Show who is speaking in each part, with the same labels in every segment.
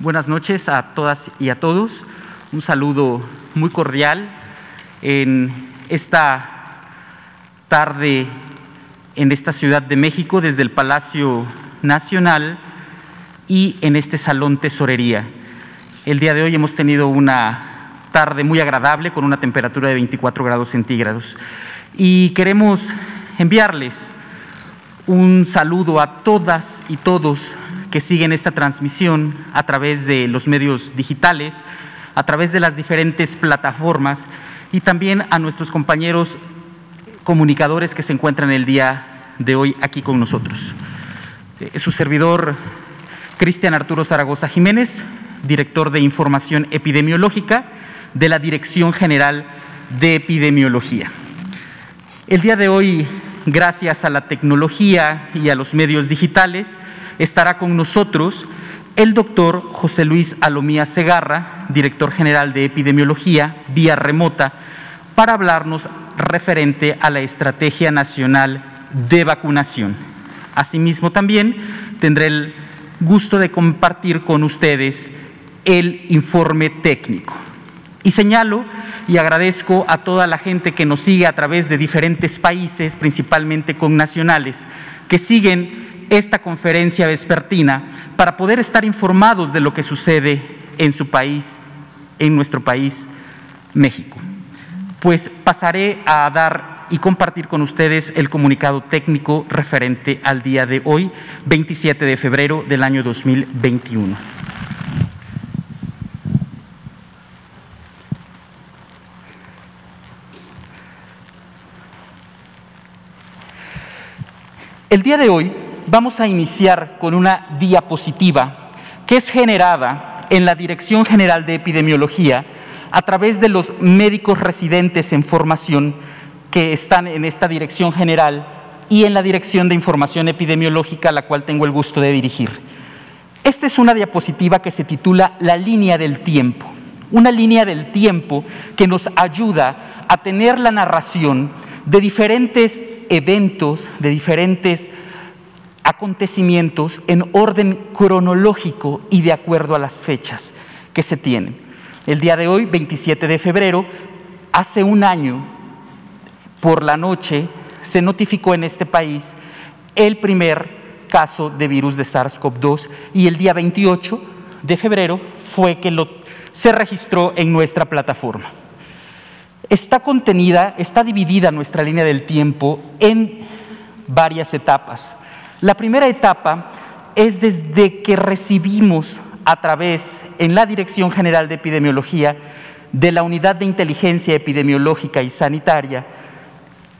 Speaker 1: Buenas noches a todas y a todos. Un saludo muy cordial en esta tarde en esta Ciudad de México desde el Palacio Nacional y en este Salón Tesorería. El día de hoy hemos tenido una tarde muy agradable con una temperatura de 24 grados centígrados y queremos enviarles un saludo a todas y todos que siguen esta transmisión a través de los medios digitales, a través de las diferentes plataformas y también a nuestros compañeros comunicadores que se encuentran el día de hoy aquí con nosotros. Eh, su servidor, Cristian Arturo Zaragoza Jiménez, director de Información Epidemiológica de la Dirección General de Epidemiología. El día de hoy, gracias a la tecnología y a los medios digitales, estará con nosotros el doctor José Luis Alomía Segarra, director general de epidemiología, vía remota, para hablarnos referente a la Estrategia Nacional de Vacunación. Asimismo, también tendré el gusto de compartir con ustedes el informe técnico. Y señalo y agradezco a toda la gente que nos sigue a través de diferentes países, principalmente con nacionales, que siguen esta conferencia vespertina para poder estar informados de lo que sucede en su país, en nuestro país, México. Pues pasaré a dar y compartir con ustedes el comunicado técnico referente al día de hoy, 27 de febrero del año 2021. El día de hoy vamos a iniciar con una diapositiva que es generada en la Dirección General de Epidemiología a través de los médicos residentes en formación que están en esta Dirección General y en la Dirección de Información Epidemiológica, la cual tengo el gusto de dirigir. Esta es una diapositiva que se titula La línea del tiempo, una línea del tiempo que nos ayuda a tener la narración de diferentes eventos, de diferentes acontecimientos en orden cronológico y de acuerdo a las fechas que se tienen. El día de hoy, 27 de febrero, hace un año, por la noche, se notificó en este país el primer caso de virus de SARS-CoV-2 y el día 28 de febrero fue que se registró en nuestra plataforma. Está contenida, está dividida nuestra línea del tiempo en varias etapas. La primera etapa es desde que recibimos a través, en la Dirección General de Epidemiología, de la Unidad de Inteligencia Epidemiológica y Sanitaria,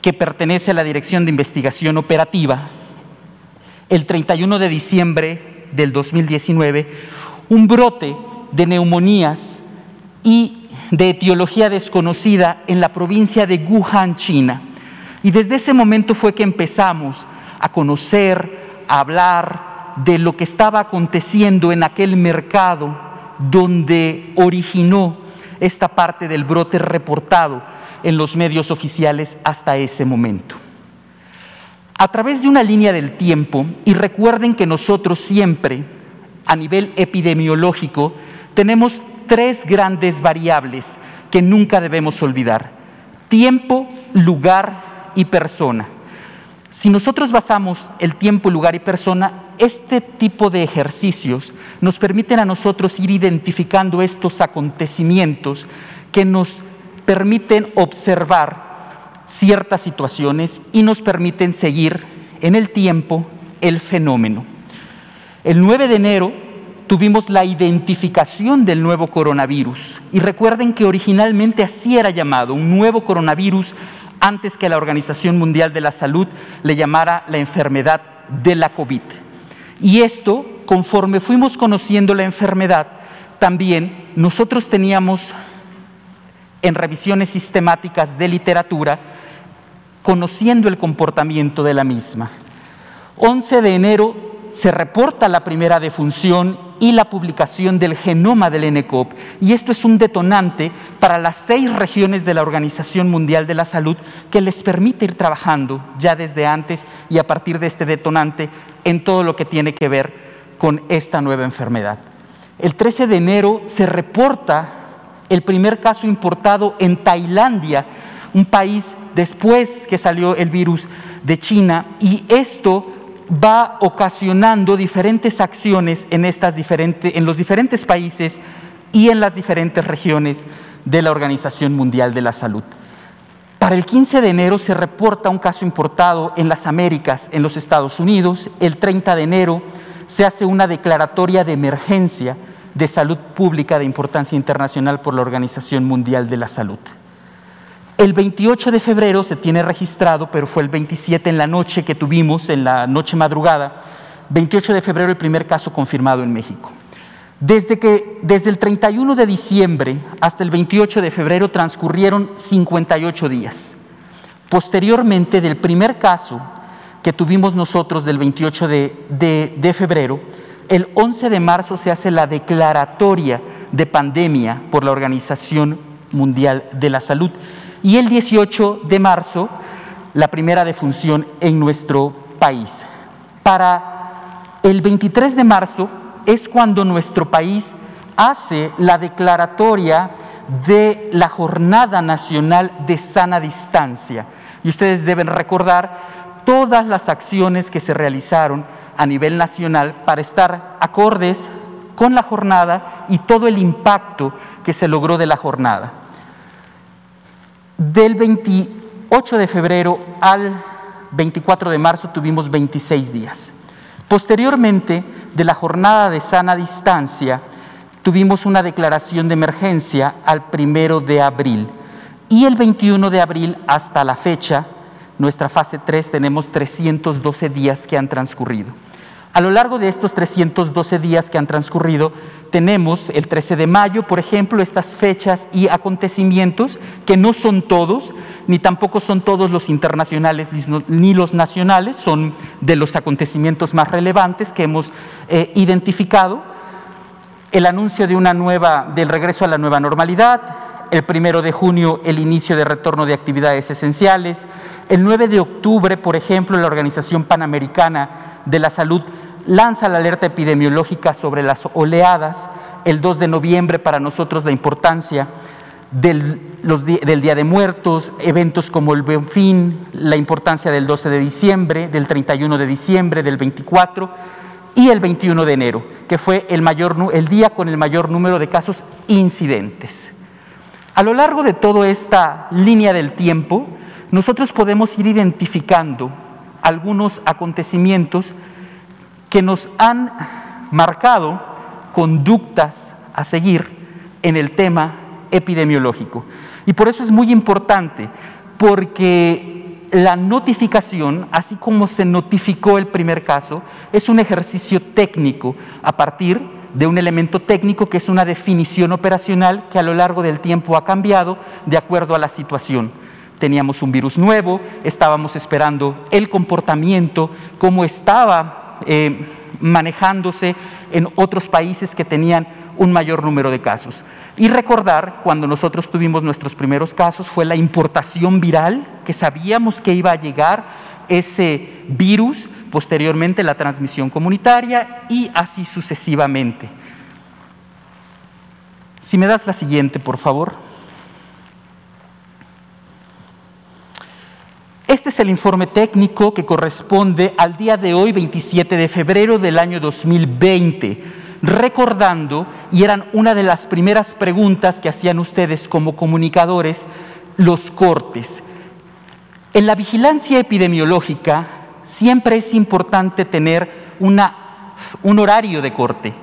Speaker 1: que pertenece a la Dirección de Investigación Operativa, el 31 de diciembre del 2019, un brote de neumonías y de etiología desconocida en la provincia de Wuhan, China. Y desde ese momento fue que empezamos a conocer, a hablar de lo que estaba aconteciendo en aquel mercado donde originó esta parte del brote reportado en los medios oficiales hasta ese momento. A través de una línea del tiempo, y recuerden que nosotros siempre, a nivel epidemiológico, tenemos tres grandes variables que nunca debemos olvidar. Tiempo, lugar y persona. Si nosotros basamos el tiempo, lugar y persona, este tipo de ejercicios nos permiten a nosotros ir identificando estos acontecimientos que nos permiten observar ciertas situaciones y nos permiten seguir en el tiempo el fenómeno. El 9 de enero tuvimos la identificación del nuevo coronavirus y recuerden que originalmente así era llamado, un nuevo coronavirus antes que la Organización Mundial de la Salud le llamara la enfermedad de la COVID. Y esto, conforme fuimos conociendo la enfermedad, también nosotros teníamos en revisiones sistemáticas de literatura, conociendo el comportamiento de la misma. 11 de enero se reporta la primera defunción y la publicación del genoma del NCOP. Y esto es un detonante para las seis regiones de la Organización Mundial de la Salud que les permite ir trabajando ya desde antes y a partir de este detonante en todo lo que tiene que ver con esta nueva enfermedad. El 13 de enero se reporta el primer caso importado en Tailandia, un país después que salió el virus de China, y esto va ocasionando diferentes acciones en, estas diferentes, en los diferentes países y en las diferentes regiones de la Organización Mundial de la Salud. Para el 15 de enero se reporta un caso importado en las Américas, en los Estados Unidos. El 30 de enero se hace una declaratoria de emergencia de salud pública de importancia internacional por la Organización Mundial de la Salud. El 28 de febrero se tiene registrado, pero fue el 27 en la noche que tuvimos, en la noche madrugada, 28 de febrero el primer caso confirmado en México. Desde, que, desde el 31 de diciembre hasta el 28 de febrero transcurrieron 58 días. Posteriormente del primer caso que tuvimos nosotros del 28 de, de febrero, el 11 de marzo se hace la declaratoria de pandemia por la Organización Mundial de la Salud y el 18 de marzo la primera defunción en nuestro país. Para el 23 de marzo es cuando nuestro país hace la declaratoria de la Jornada Nacional de Sana Distancia. Y ustedes deben recordar todas las acciones que se realizaron a nivel nacional para estar acordes con la jornada y todo el impacto que se logró de la jornada. Del 28 de febrero al 24 de marzo tuvimos 26 días. Posteriormente de la jornada de sana distancia, tuvimos una declaración de emergencia al primero de abril. Y el 21 de abril hasta la fecha, nuestra fase 3, tenemos 312 días que han transcurrido. A lo largo de estos 312 días que han transcurrido, tenemos el 13 de mayo, por ejemplo, estas fechas y acontecimientos que no son todos, ni tampoco son todos los internacionales ni los nacionales, son de los acontecimientos más relevantes que hemos eh, identificado. El anuncio de una nueva, del regreso a la nueva normalidad, el primero de junio el inicio de retorno de actividades esenciales, el 9 de octubre, por ejemplo, la Organización Panamericana de la Salud lanza la alerta epidemiológica sobre las oleadas, el 2 de noviembre para nosotros la importancia del, del, Día de Muertos, eventos como el Buen Fin, la importancia del 12 de diciembre, del 31 de diciembre, del 24 y el 21 de enero, que fue el, mayor, el día con el mayor número de casos incidentes. A lo largo de toda esta línea del tiempo, nosotros podemos ir identificando algunos acontecimientos que nos han marcado conductas a seguir en el tema epidemiológico. Y por eso es muy importante, porque la notificación, así como se notificó el primer caso, es un ejercicio técnico a partir de un elemento técnico que es una definición operacional que a lo largo del tiempo ha cambiado de acuerdo a la situación. Teníamos un virus nuevo, estábamos esperando el comportamiento, cómo estaba eh, manejándose en otros países que tenían un mayor número de casos. Y recordar, cuando nosotros tuvimos nuestros primeros casos, fue la importación viral, que sabíamos que iba a llegar ese virus, posteriormente la transmisión comunitaria y así sucesivamente. Si me das la siguiente, por favor. Este es el informe técnico que corresponde al día de hoy, 27 de febrero del año 2020, recordando, y eran una de las primeras preguntas que hacían ustedes como comunicadores, los cortes. En la vigilancia epidemiológica siempre es importante tener una, un horario de corte.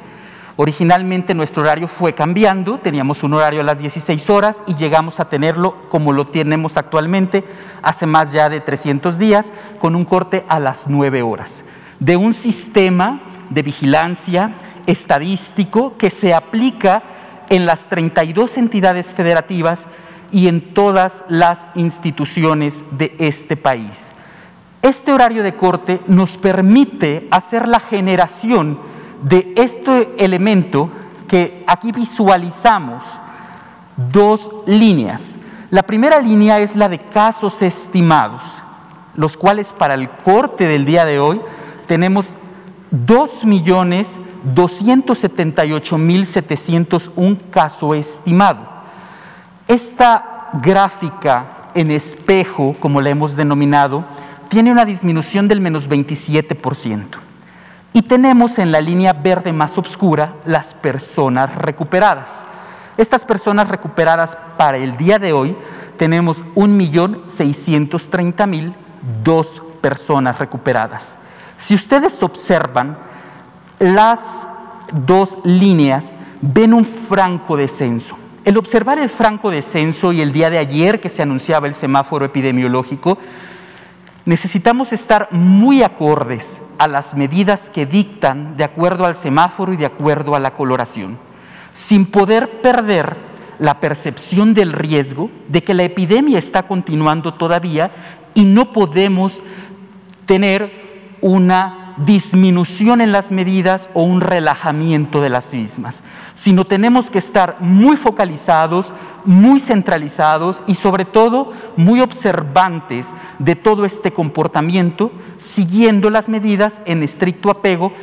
Speaker 1: Originalmente nuestro horario fue cambiando, teníamos un horario a las 16 horas y llegamos a tenerlo como lo tenemos actualmente hace más ya de 300 días, con un corte a las 9 horas, de un sistema de vigilancia estadístico que se aplica en las 32 entidades federativas y en todas las instituciones de este país. Este horario de corte nos permite hacer la generación de este elemento que aquí visualizamos dos líneas. La primera línea es la de casos estimados, los cuales para el corte del día de hoy tenemos 2 millones 278.701 caso estimado. Esta gráfica en espejo, como la hemos denominado, tiene una disminución del menos 27%. Y tenemos en la línea verde más oscura las personas recuperadas. Estas personas recuperadas para el día de hoy tenemos 1.630.002 personas recuperadas. Si ustedes observan las dos líneas, ven un franco descenso. El observar el franco descenso y el día de ayer que se anunciaba el semáforo epidemiológico, necesitamos estar muy acordes a las medidas que dictan de acuerdo al semáforo y de acuerdo a la coloración, sin poder perder la percepción del riesgo de que la epidemia está continuando todavía y no podemos tener una disminución en las medidas o un relajamiento de las mismas, sino tenemos que estar muy focalizados, muy centralizados y sobre todo muy observantes de todo este comportamiento, siguiendo las medidas en estricto apego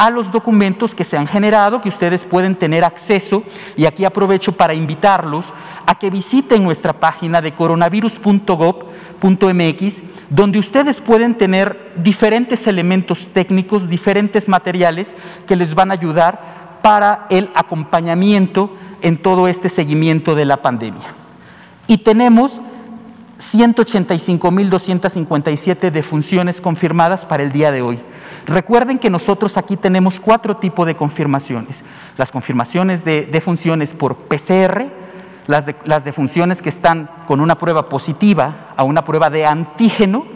Speaker 1: a los documentos que se han generado, que ustedes pueden tener acceso, y aquí aprovecho para invitarlos a que visiten nuestra página de coronavirus.gov.mx, donde ustedes pueden tener diferentes elementos técnicos, diferentes materiales que les van a ayudar para el acompañamiento en todo este seguimiento de la pandemia. Y tenemos 185.257 defunciones confirmadas para el día de hoy. Recuerden que nosotros aquí tenemos cuatro tipos de confirmaciones. Las confirmaciones de defunciones por PCR, las, de, las defunciones que están con una prueba positiva a una prueba de antígeno,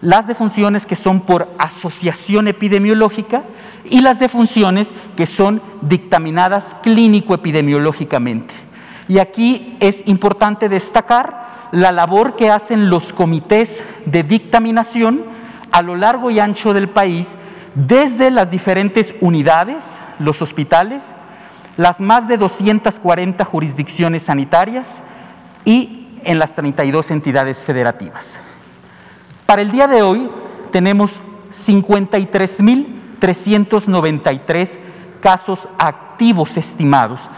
Speaker 1: las defunciones que son por asociación epidemiológica y las defunciones que son dictaminadas clínico-epidemiológicamente. Y aquí es importante destacar la labor que hacen los comités de dictaminación a lo largo y ancho del país, desde las diferentes unidades, los hospitales, las más de 240 jurisdicciones sanitarias y en las 32 entidades federativas. Para el día de hoy tenemos 53.393 casos activos estimados,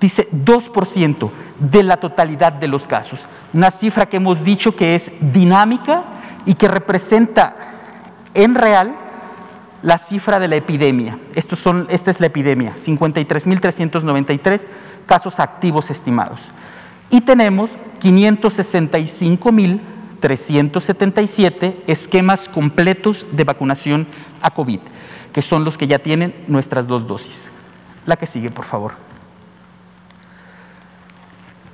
Speaker 1: dice 2% de la totalidad de los casos. Una cifra que hemos dicho que es dinámica y que representa en real la cifra de la epidemia. Estos son, esta es la epidemia, 53.393 casos activos estimados. Y tenemos 565.377 esquemas completos de vacunación a COVID, que son los que ya tienen nuestras dos dosis. La que sigue, por favor.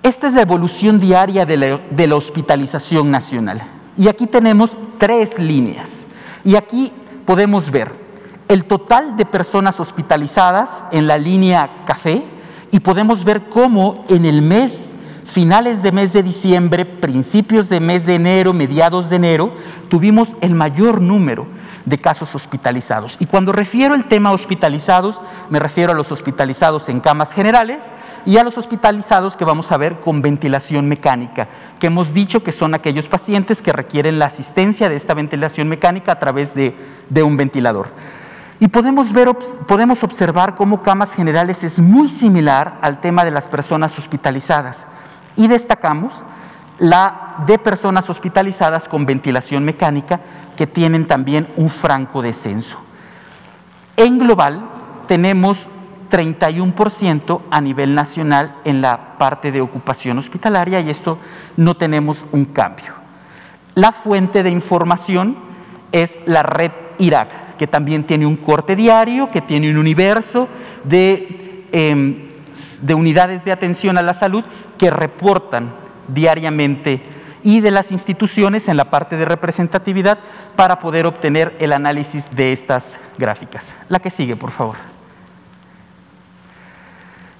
Speaker 1: Esta es la evolución diaria de la, hospitalización nacional. Y aquí tenemos tres líneas. Y aquí podemos ver el total de personas hospitalizadas en la línea café y podemos ver cómo en el mes, finales de mes de diciembre, principios de mes de enero, mediados de enero, tuvimos el mayor número de casos hospitalizados. Y cuando refiero el tema hospitalizados, me refiero a los hospitalizados en camas generales y a los hospitalizados que vamos a ver con ventilación mecánica, que hemos dicho que son aquellos pacientes que requieren la asistencia de esta ventilación mecánica a través de, de un ventilador. Y podemos, ver, podemos observar cómo camas generales es muy similar al tema de las personas hospitalizadas. Y destacamos la de personas hospitalizadas con ventilación mecánica que tienen también un franco descenso. En global tenemos 31% a nivel nacional en la parte de ocupación hospitalaria y esto no tenemos un cambio. La fuente de información es la red Irak, que también tiene un corte diario, que tiene un universo de, em, de unidades de atención a la salud que reportan diariamente y de las instituciones en la parte de representatividad para poder obtener el análisis de estas gráficas. La que sigue, por favor.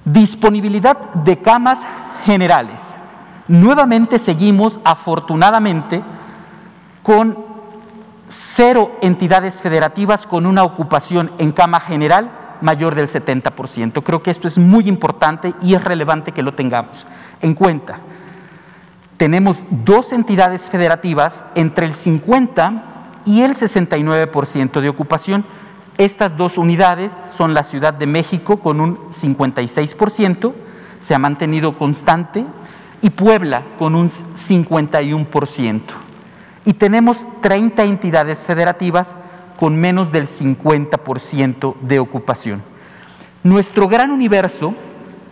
Speaker 1: Disponibilidad de camas generales. Nuevamente seguimos, afortunadamente, con cero entidades federativas con una ocupación en cama general mayor del 70%. Creo que esto es muy importante y es relevante que lo tengamos en cuenta tenemos dos entidades federativas entre el 50 y el 69% de ocupación. Estas dos unidades son la Ciudad de México con un 56%, se ha mantenido constante, y Puebla con un 51%. Y tenemos 30 entidades federativas con menos del 50% de ocupación. Nuestro gran universo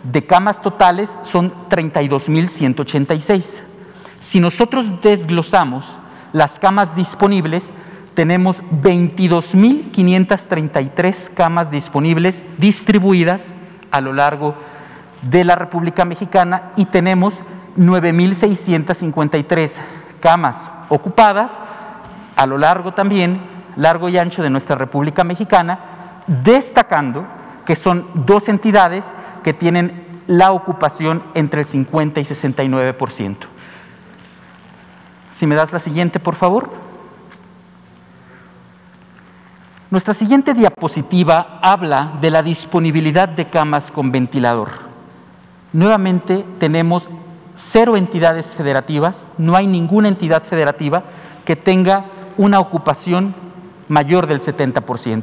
Speaker 1: de camas totales son 32.186. Si nosotros desglosamos las camas disponibles, tenemos 22.533 camas disponibles distribuidas a lo largo de la República Mexicana y tenemos 9.653 camas ocupadas a lo largo también, largo y ancho de nuestra República Mexicana, destacando que son dos entidades que tienen la ocupación entre el 50 y 69%. Si me das la siguiente, por favor. Nuestra siguiente diapositiva habla de la disponibilidad de camas con ventilador. Nuevamente tenemos cero entidades federativas, no hay ninguna entidad federativa que tenga una ocupación mayor del 70%.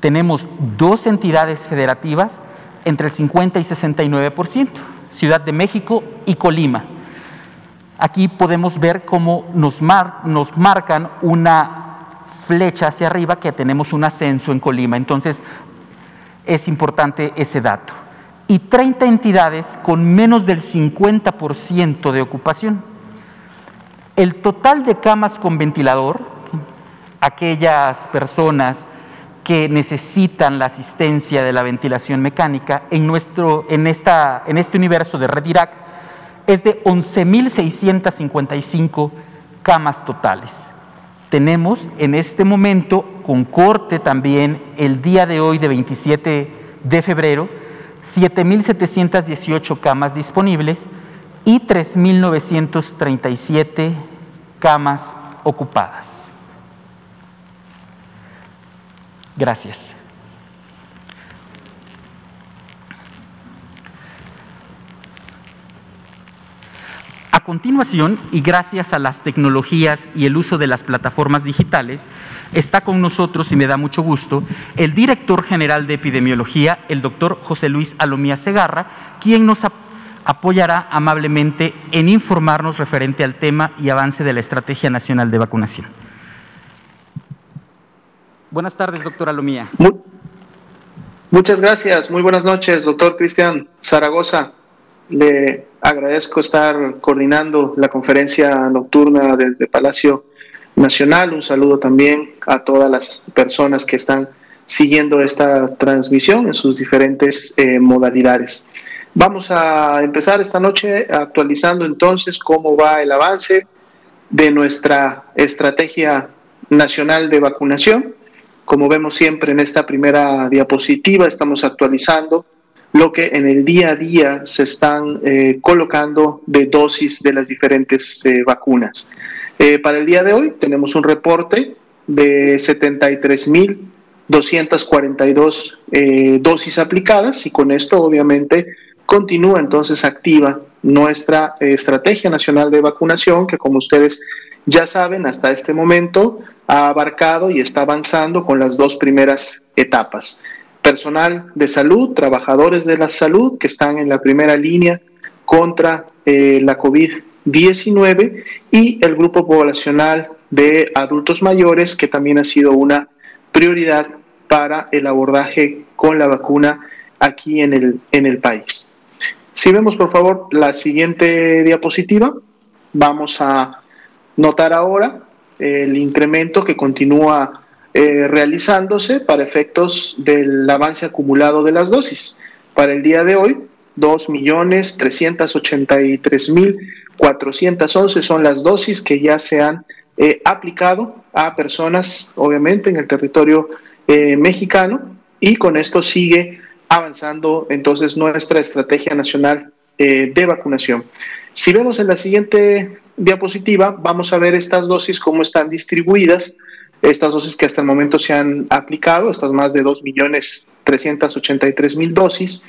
Speaker 1: Tenemos dos entidades federativas entre el 50 y 69%, Ciudad de México y Colima. Aquí podemos ver cómo nos, nos marcan una flecha hacia arriba que tenemos un ascenso en Colima. Entonces, es importante ese dato. Y 30 entidades con menos del 50% de ocupación. El total de camas con ventilador, aquellas personas que necesitan la asistencia de la ventilación mecánica en, nuestro, en, esta, en este universo de Red Irak es de 11.655 camas totales. Tenemos en este momento, con corte también el día de hoy de 27 de febrero, 7.718 camas disponibles y 3.937 camas ocupadas. Gracias. Continuación, y gracias a las tecnologías y el uso de las plataformas digitales, está con nosotros, y me da mucho gusto, el director general de epidemiología, el doctor José Luis Alomía Segarra, quien nos apoyará amablemente en informarnos referente al tema y avance de la Estrategia Nacional de Vacunación. Buenas tardes, doctora Lomía.
Speaker 2: muchas gracias, muy buenas noches, doctor Cristian Zaragoza. Le agradezco estar coordinando la conferencia nocturna desde Palacio Nacional. Un saludo también a todas las personas que están siguiendo esta transmisión en sus diferentes eh, modalidades. Vamos a empezar esta noche actualizando entonces cómo va el avance de nuestra estrategia nacional de vacunación. Como vemos siempre en esta primera diapositiva, estamos actualizando lo que en el día a día se están eh, colocando de dosis de las diferentes eh, vacunas. Eh, para el día de hoy tenemos un reporte de 73.242 dosis aplicadas y con esto obviamente continúa entonces activa nuestra estrategia nacional de vacunación que como ustedes ya saben hasta este momento ha abarcado y está avanzando con las dos primeras etapas. Personal de salud, trabajadores de la salud que están en la primera línea contra eh, la COVID-19 y el grupo poblacional de adultos mayores que también ha sido una prioridad para el abordaje con la vacuna aquí en el, en el país. Si vemos por favor la siguiente diapositiva, vamos a notar ahora el incremento que continúa eh, realizándose para efectos del avance acumulado de las dosis. Para el día de hoy, 2.383.411 son las dosis que ya se han eh, aplicado a personas, obviamente, en el territorio eh, mexicano y con esto sigue avanzando entonces nuestra estrategia nacional de vacunación. Si vemos en la siguiente diapositiva vamos a ver estas dosis, cómo están distribuidas, estas dosis que hasta el momento se han aplicado, estas más de 2.383.000 dosis,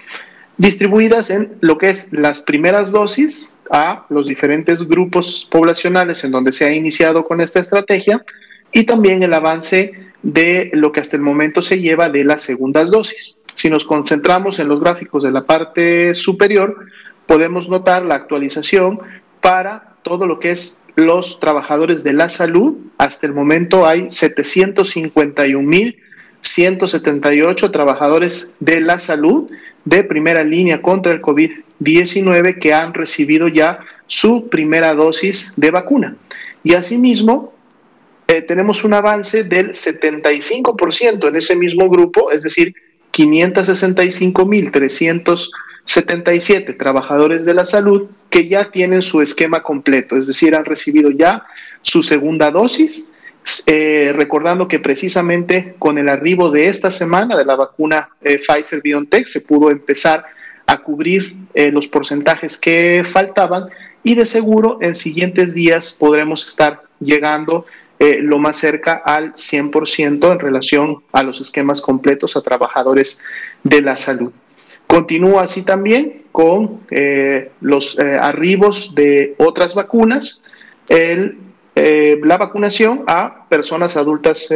Speaker 2: distribuidas en lo que es las primeras dosis a los diferentes grupos poblacionales en donde se ha iniciado con esta estrategia y también el avance de lo que hasta el momento se lleva de las segundas dosis. Si nos concentramos en los gráficos de la parte superior, podemos notar la actualización para todo lo que es los trabajadores de la salud. Hasta el momento hay 751.178 trabajadores de la salud de primera línea contra el COVID-19 que han recibido ya su primera dosis de vacuna. Y asimismo, eh, tenemos un avance del 75% en ese mismo grupo, es decir, 565.377 trabajadores de la salud que ya tienen su esquema completo, es decir, han recibido ya su segunda dosis, eh, recordando que precisamente con el arribo de esta semana de la vacuna eh, Pfizer BioNTech se pudo empezar a cubrir los porcentajes que faltaban y de seguro en siguientes días podremos estar llegando eh, lo más cerca al 100% en relación a los esquemas completos a trabajadores de la salud. Continúa así también con eh, los eh, arribos de otras vacunas, la vacunación a personas adultas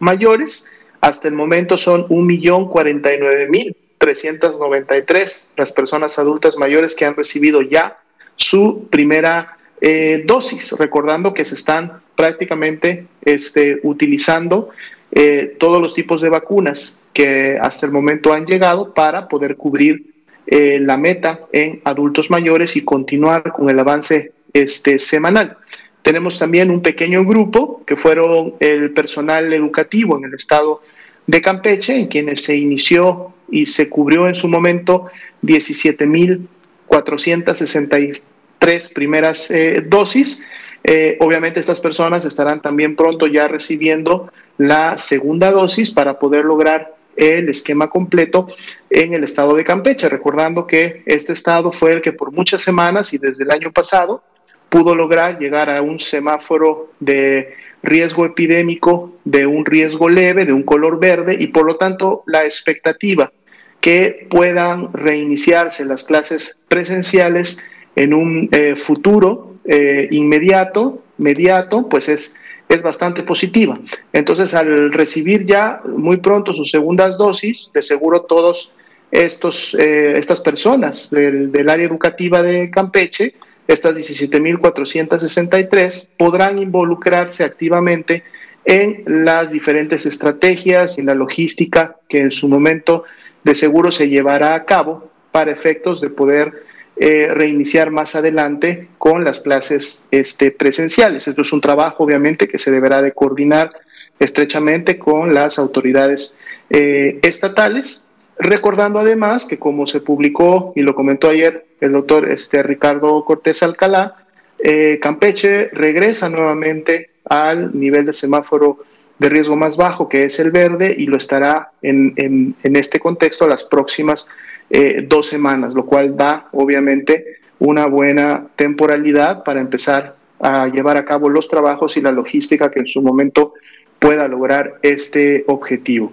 Speaker 2: mayores. Hasta el momento son 1.049.393 las personas adultas mayores que han recibido ya su primera eh, dosis, recordando que se están prácticamente este, utilizando eh, todos los tipos de vacunas que hasta el momento han llegado para poder cubrir eh, la meta en adultos mayores y continuar con el avance este, semanal. Tenemos también un pequeño grupo que fueron el personal educativo en el estado de Campeche, en quienes se inició y se cubrió en su momento 17.463 tres primeras eh, dosis. Eh, obviamente estas personas estarán también pronto ya recibiendo la segunda dosis para poder lograr el esquema completo en el estado de Campeche, recordando que este estado fue el que por muchas semanas y desde el año pasado pudo lograr llegar a un semáforo de riesgo epidémico, de un riesgo leve, de un color verde y por lo tanto la expectativa que puedan reiniciarse las clases presenciales en un eh, futuro eh, inmediato, mediato, pues es, es bastante positiva. Entonces, al recibir ya muy pronto sus segundas dosis, de seguro todos estos, eh, estas personas del, del, área educativa de Campeche, estas 17.463, podrán involucrarse activamente en las diferentes estrategias y la logística que en su momento de seguro se llevará a cabo para efectos de poder eh, reiniciar más adelante con las clases este, presenciales. Esto es un trabajo, obviamente, que se deberá de coordinar estrechamente con las autoridades eh, estatales, recordando además que como se publicó y lo comentó ayer el doctor este, Ricardo Cortés Alcalá, eh, Campeche regresa nuevamente al nivel de semáforo de riesgo más bajo, que es el verde, y lo estará en, en, en este contexto las próximas eh, dos semanas, lo cual da obviamente una buena temporalidad para empezar a llevar a cabo los trabajos y la logística que en su momento pueda lograr este objetivo.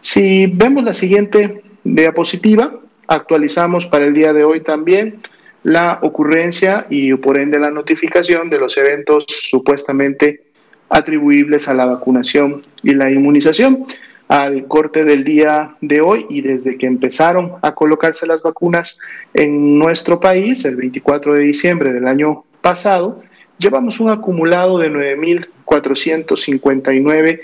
Speaker 2: Si vemos la siguiente diapositiva, actualizamos para el día de hoy también la ocurrencia y por ende la notificación de los eventos supuestamente atribuibles a la vacunación y la inmunización al corte del día de hoy y desde que empezaron a colocarse las vacunas en nuestro país, el 24 de diciembre del año pasado, llevamos un acumulado de 9.459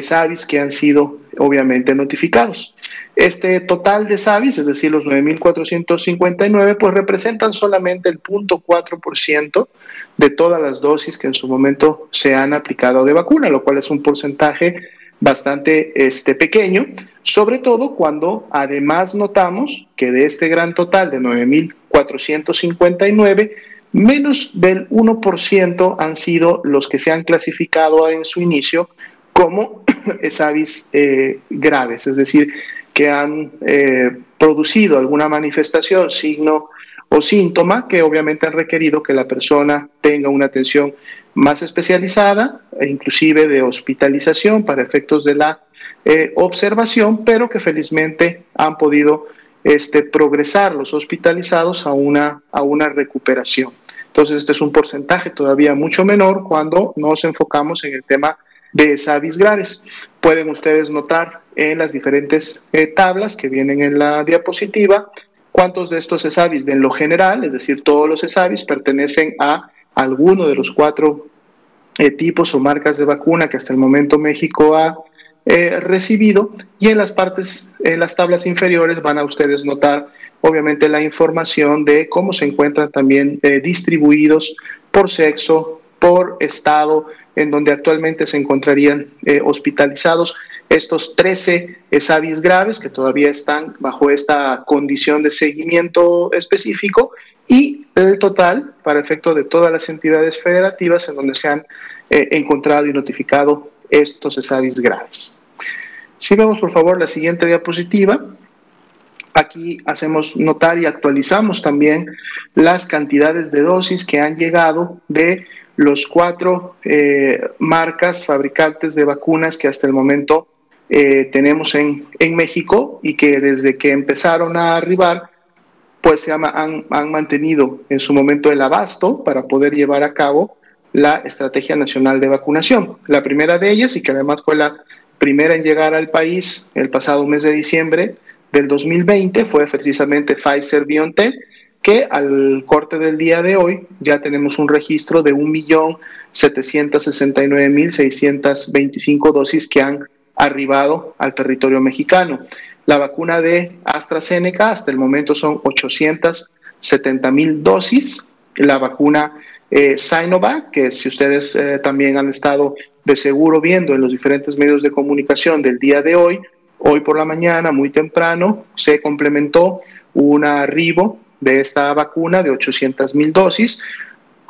Speaker 2: SAVIs que han sido obviamente notificados. Este total de SAVIs, es decir, los 9.459, pues representan solamente el 0.4% de todas las dosis que en su momento se han aplicado de vacuna, lo cual es un porcentaje bastante este, pequeño, sobre todo cuando además notamos que de este gran total de 9.459, menos del 1% han sido los que se han clasificado en su inicio como ESAVIS eh, graves, es decir, que han eh, producido alguna manifestación, signo o síntoma que obviamente han requerido que la persona tenga una atención más especializada, e inclusive de hospitalización para efectos de la eh, observación, pero que felizmente han podido este, progresar los hospitalizados a una, a una recuperación. Entonces, este es un porcentaje todavía mucho menor cuando nos enfocamos en el tema de SAVIS graves. Pueden ustedes notar en las diferentes eh, tablas que vienen en la diapositiva cuántos de estos ESAVIS de en lo general, es decir, todos los ESAVIS pertenecen a alguno de los cuatro eh, tipos o marcas de vacuna que hasta el momento México ha eh, recibido. Y en las partes, en las tablas inferiores van a ustedes notar obviamente la información de cómo se encuentran también distribuidos por sexo, por estado, en donde actualmente se encontrarían eh, hospitalizados estos 13 ESAVIS graves que todavía están bajo esta condición de seguimiento específico y el total para efecto de todas las entidades federativas en donde se han eh, encontrado y notificado estos ESAVIS graves. Si vemos por favor la siguiente diapositiva, aquí hacemos notar y actualizamos también las cantidades de dosis que han llegado de los cuatro eh, marcas fabricantes de vacunas que hasta el momento eh, tenemos en, en, México y que desde que empezaron a arribar, pues se han, han, mantenido en su momento el abasto para poder llevar a cabo la Estrategia Nacional de Vacunación. La primera de ellas, y que además fue la primera en llegar al país el pasado mes de diciembre del 2020, fue precisamente Pfizer BioNTech, que al corte del día de hoy ya tenemos un registro de 1.769.625 dosis que han arribado al territorio mexicano. La vacuna de AstraZeneca hasta el momento son 870.000 dosis. La vacuna eh, Sinovac, que si ustedes eh, también han estado de seguro viendo en los diferentes medios de comunicación del día de hoy, hoy por la mañana, muy temprano, se complementó un arribo de esta vacuna de 800 mil dosis,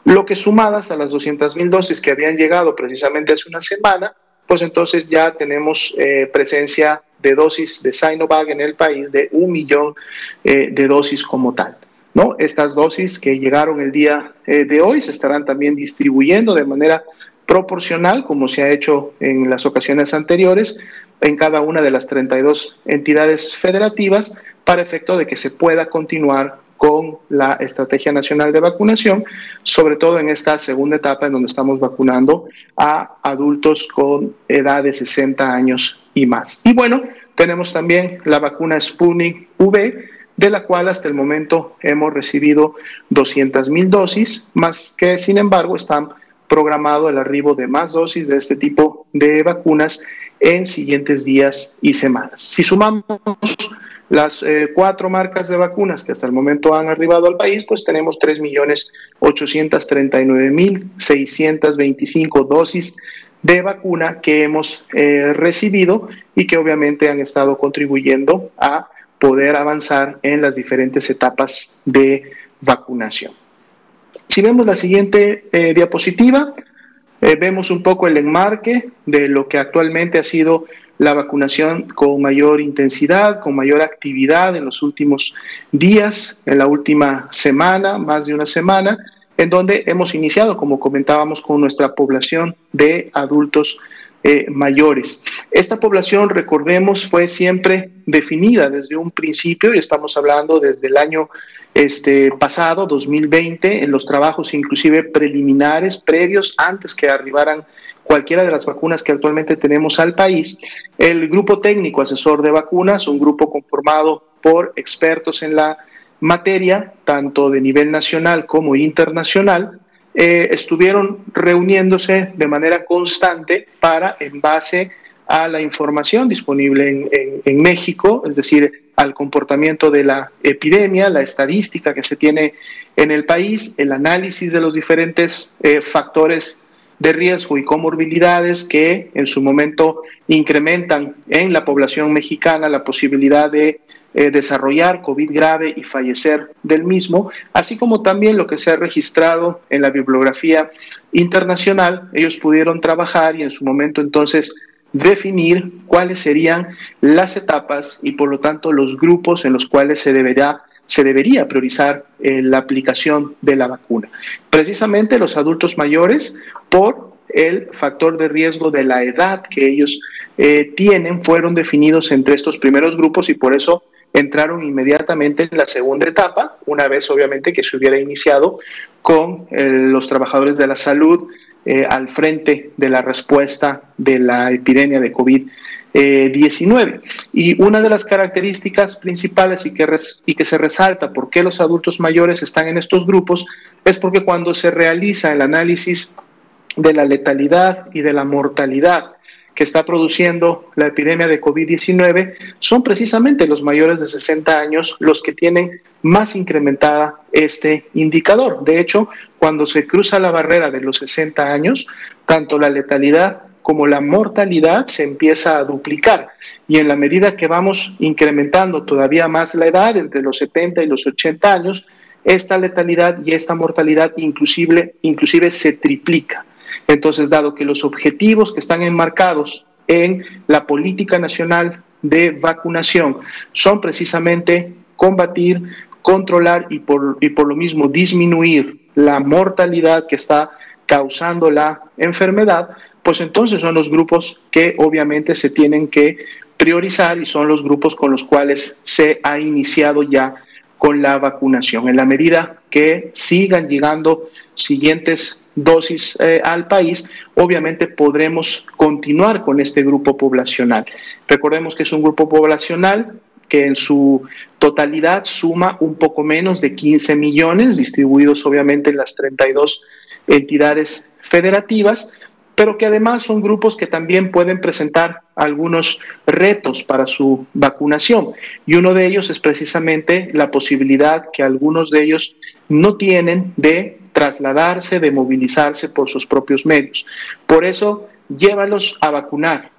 Speaker 2: lo que sumadas a las 200 mil dosis que habían llegado precisamente hace una semana, pues entonces ya tenemos eh, presencia de dosis de Sinovac en el país de un millón eh, de dosis como tal. ¿no? Estas dosis que llegaron el día eh, de hoy se estarán también distribuyendo de manera proporcional, como se ha hecho en las ocasiones anteriores, en cada una de las 32 entidades federativas, para efecto de que se pueda continuar con la Estrategia Nacional de Vacunación, sobre todo en esta segunda etapa en donde estamos vacunando a adultos con edad de 60 años y más. Y bueno, tenemos también la vacuna Sputnik V, de la cual hasta el momento hemos recibido 200 mil dosis, más que sin embargo están programado el arribo de más dosis de este tipo de vacunas en siguientes días y semanas. Si sumamos las eh, cuatro marcas de vacunas que hasta el momento han arribado al país, pues tenemos 3.839.625 dosis de vacuna que hemos eh, recibido y que obviamente han estado contribuyendo a poder avanzar en las diferentes etapas de vacunación. Si vemos la siguiente eh, diapositiva, vemos un poco el enmarque de lo que actualmente ha sido la vacunación con mayor intensidad, con mayor actividad en los últimos días, en la última semana, más de una semana, en donde hemos iniciado, como comentábamos, con nuestra población de adultos eh, mayores. Esta población, recordemos, fue siempre definida desde un principio, y estamos hablando desde el año este, pasado, 2020, en los trabajos inclusive preliminares, previos, antes que arribaran cualquiera de las vacunas que actualmente tenemos al país, el grupo técnico asesor de vacunas, un grupo conformado por expertos en la materia, tanto de nivel nacional como internacional, eh, estuvieron reuniéndose de manera constante para, en base a la información disponible en, México, es decir, al comportamiento de la epidemia, la estadística que se tiene en el país, el análisis de los diferentes eh, factores de riesgo y comorbilidades que en su momento incrementan en la población mexicana la posibilidad de eh, desarrollar COVID grave y fallecer del mismo, así como también lo que se ha registrado en la bibliografía internacional. Ellos pudieron trabajar y en su momento entonces definir cuáles serían las etapas y por lo tanto los grupos en los cuales se deberá se debería priorizar eh, la aplicación de la vacuna. Precisamente los adultos mayores, por el factor de riesgo de la edad que ellos eh, tienen, fueron definidos entre estos primeros grupos y por eso entraron inmediatamente en la segunda etapa, una vez obviamente que se hubiera iniciado con eh, los trabajadores de la salud eh, al frente de la respuesta de la epidemia de COVID-19. y una de las características principales y que, y que se resalta por qué los adultos mayores están en estos grupos es porque cuando se realiza el análisis de la letalidad y de la mortalidad que está produciendo la epidemia de COVID-19 son precisamente los mayores de 60 años los que tienen más incrementada este indicador. De hecho, cuando se cruza la barrera de los 60 años, tanto la letalidad como la mortalidad se empieza a duplicar y en la medida que vamos incrementando todavía más la edad, entre los 70 y los 80 años, esta letalidad y esta mortalidad inclusive, inclusive se triplica. Entonces, dado que los objetivos que están enmarcados en la política nacional de vacunación son precisamente combatir, controlar y por, y por lo mismo disminuir la mortalidad que está causando la enfermedad, pues entonces son los grupos que obviamente se tienen que priorizar y son los grupos con los cuales se ha iniciado ya con la vacunación. En la medida que sigan llegando siguientes dosis eh, al país, obviamente podremos continuar con este grupo poblacional. Recordemos que es un grupo poblacional que en su totalidad suma un poco menos de 15 millones, distribuidos obviamente en las 32 entidades federativas, pero que además son grupos que también pueden presentar algunos retos para su vacunación. Y uno de ellos es precisamente la posibilidad que algunos de ellos no tienen de trasladarse, de movilizarse por sus propios medios. Por eso, llévalos a vacunar.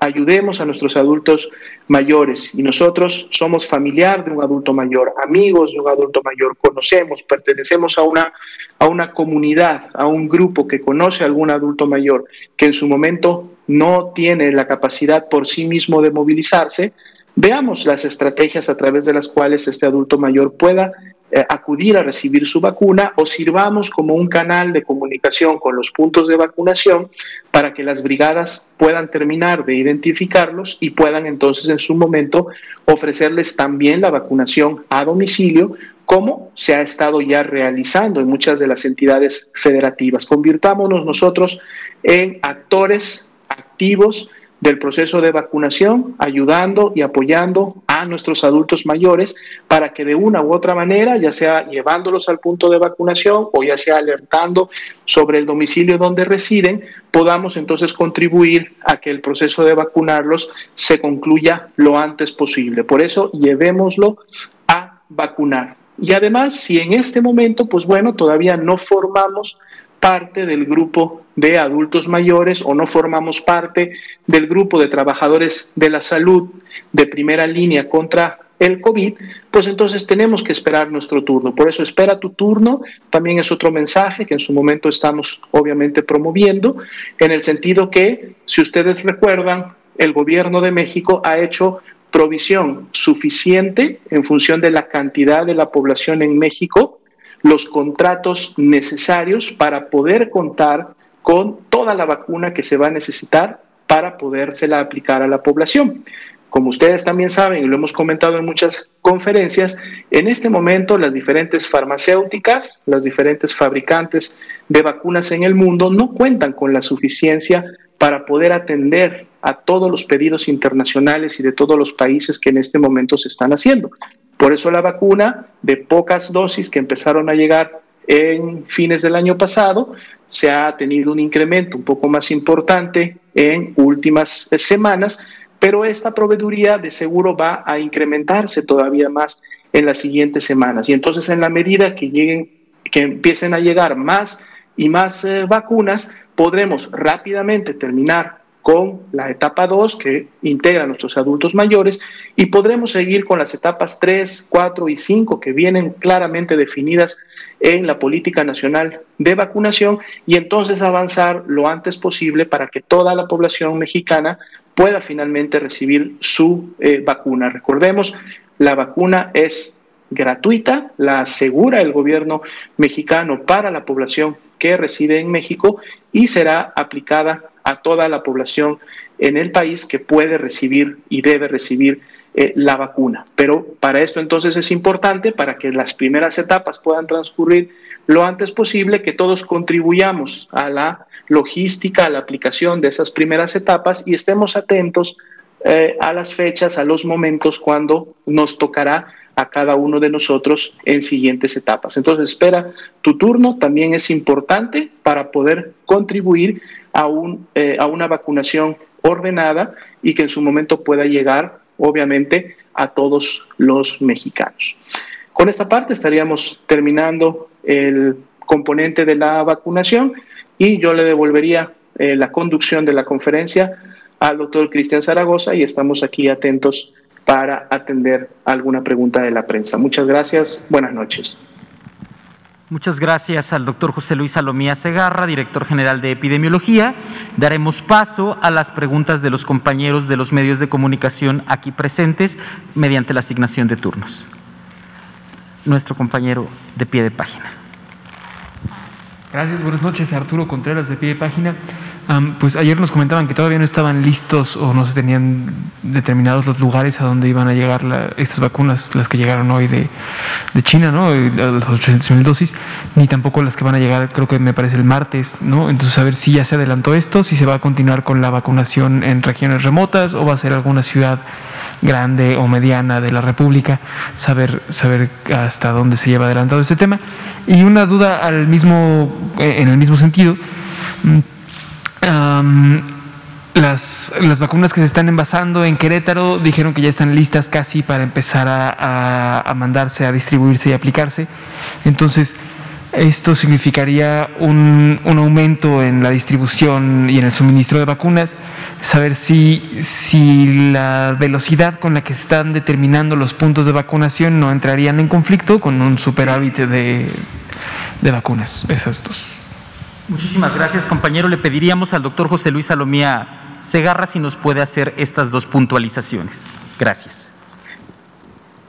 Speaker 2: Ayudemos a nuestros adultos mayores y nosotros somos familiar de un adulto mayor, amigos de un adulto mayor, conocemos, pertenecemos a una, a una comunidad, a un grupo que conoce a algún adulto mayor que en su momento no tiene la capacidad por sí mismo de movilizarse, veamos las estrategias a través de las cuales este adulto mayor pueda eh, acudir a recibir su vacuna o sirvamos como un canal de comunicación con los puntos de vacunación para que las brigadas puedan terminar de identificarlos y puedan entonces en su momento ofrecerles también la vacunación a domicilio como se ha estado ya realizando en muchas de las entidades federativas. Convirtámonos nosotros en actores activos del proceso de vacunación, ayudando y apoyando nuestros adultos mayores para que de una u otra manera, ya sea llevándolos al punto de vacunación o ya sea alertando sobre el domicilio donde residen, podamos entonces contribuir a que el proceso de vacunarlos se concluya lo antes posible. Por eso, llevémoslo a vacunar. Y además, si en este momento, pues bueno, todavía no formamos parte del grupo de adultos mayores o no formamos parte del grupo de trabajadores de la salud de primera línea contra el COVID, pues entonces tenemos que esperar nuestro turno. Por eso espera tu turno, también es otro mensaje que en su momento estamos obviamente promoviendo, en el sentido que, si ustedes recuerdan, el gobierno de México ha hecho provisión suficiente en función de la cantidad de la población en México los contratos necesarios para poder contar con toda la vacuna que se va a necesitar para podérsela aplicar a la población. Como ustedes también saben y lo hemos comentado en muchas conferencias, en este momento las diferentes farmacéuticas, los diferentes fabricantes de vacunas en el mundo no cuentan con la suficiencia para poder atender a todos los pedidos internacionales y de todos los países que en este momento se están haciendo. Por eso la vacuna de pocas dosis que empezaron a llegar en fines del año pasado, se ha tenido un incremento un poco más importante en últimas semanas, pero esta proveeduría de seguro va a incrementarse todavía más en las siguientes semanas. Y entonces en la medida que lleguen, que empiecen a llegar más y más eh, vacunas, podremos rápidamente terminar con la etapa 2 que integra a nuestros adultos mayores y podremos seguir con las etapas 3, 4 y 5 que vienen claramente definidas en la política nacional de vacunación y entonces avanzar lo antes posible para que toda la población mexicana pueda finalmente recibir su eh, vacuna. Recordemos, la vacuna es gratuita, la asegura el gobierno mexicano para la población que reside en México y será aplicada a toda la población en el país que puede recibir y debe recibir eh, la vacuna. Pero para esto entonces es importante, para que las primeras etapas puedan transcurrir lo antes posible, que todos contribuyamos a la logística, a la aplicación de esas primeras etapas y estemos atentos eh, a las fechas, a los momentos cuando nos tocará a cada uno de nosotros en siguientes etapas. Entonces, espera tu turno, también es importante para poder contribuir eh, a una vacunación ordenada y que en su momento pueda llegar obviamente a todos los mexicanos. Con esta parte estaríamos terminando el componente de la vacunación y yo le devolvería eh, la conducción de la conferencia al doctor Cristian Zaragoza y estamos aquí atentos para atender alguna pregunta de la prensa. Muchas gracias, buenas noches.
Speaker 1: Muchas gracias al doctor José Luis Salomía Segarra, director general de epidemiología. Daremos paso a las preguntas de los compañeros de los medios de comunicación aquí presentes mediante la asignación de turnos. Nuestro compañero de pie de página.
Speaker 3: Gracias, buenas noches. Arturo Contreras de pie de página pues ayer nos comentaban que todavía no estaban listos o no se tenían determinados los lugares a donde iban a llegar estas vacunas, las que llegaron hoy de, China, ¿no? Las 800 mil dosis, ni tampoco las que van a llegar, creo que me parece el martes, ¿no? Entonces, a ver si ya se adelantó esto, si se va a continuar con la vacunación en regiones remotas o va a ser alguna ciudad grande o mediana de la República, saber, saber hasta dónde se lleva adelantado este tema. Y una duda al mismo, eh, en el mismo sentido mm, las, las, vacunas que se están envasando en Querétaro dijeron que ya están listas casi para empezar a, mandarse, a distribuirse y aplicarse. Entonces, esto significaría un, un, aumento en la distribución y en el suministro de vacunas, saber si, si la velocidad con la que se están determinando los puntos de vacunación no entrarían en conflicto con un superávit de, de vacunas, esas dos.
Speaker 1: Muchísimas gracias, compañero. Le pediríamos al doctor José Luis Salomía Segarra si nos puede hacer estas dos puntualizaciones. Gracias.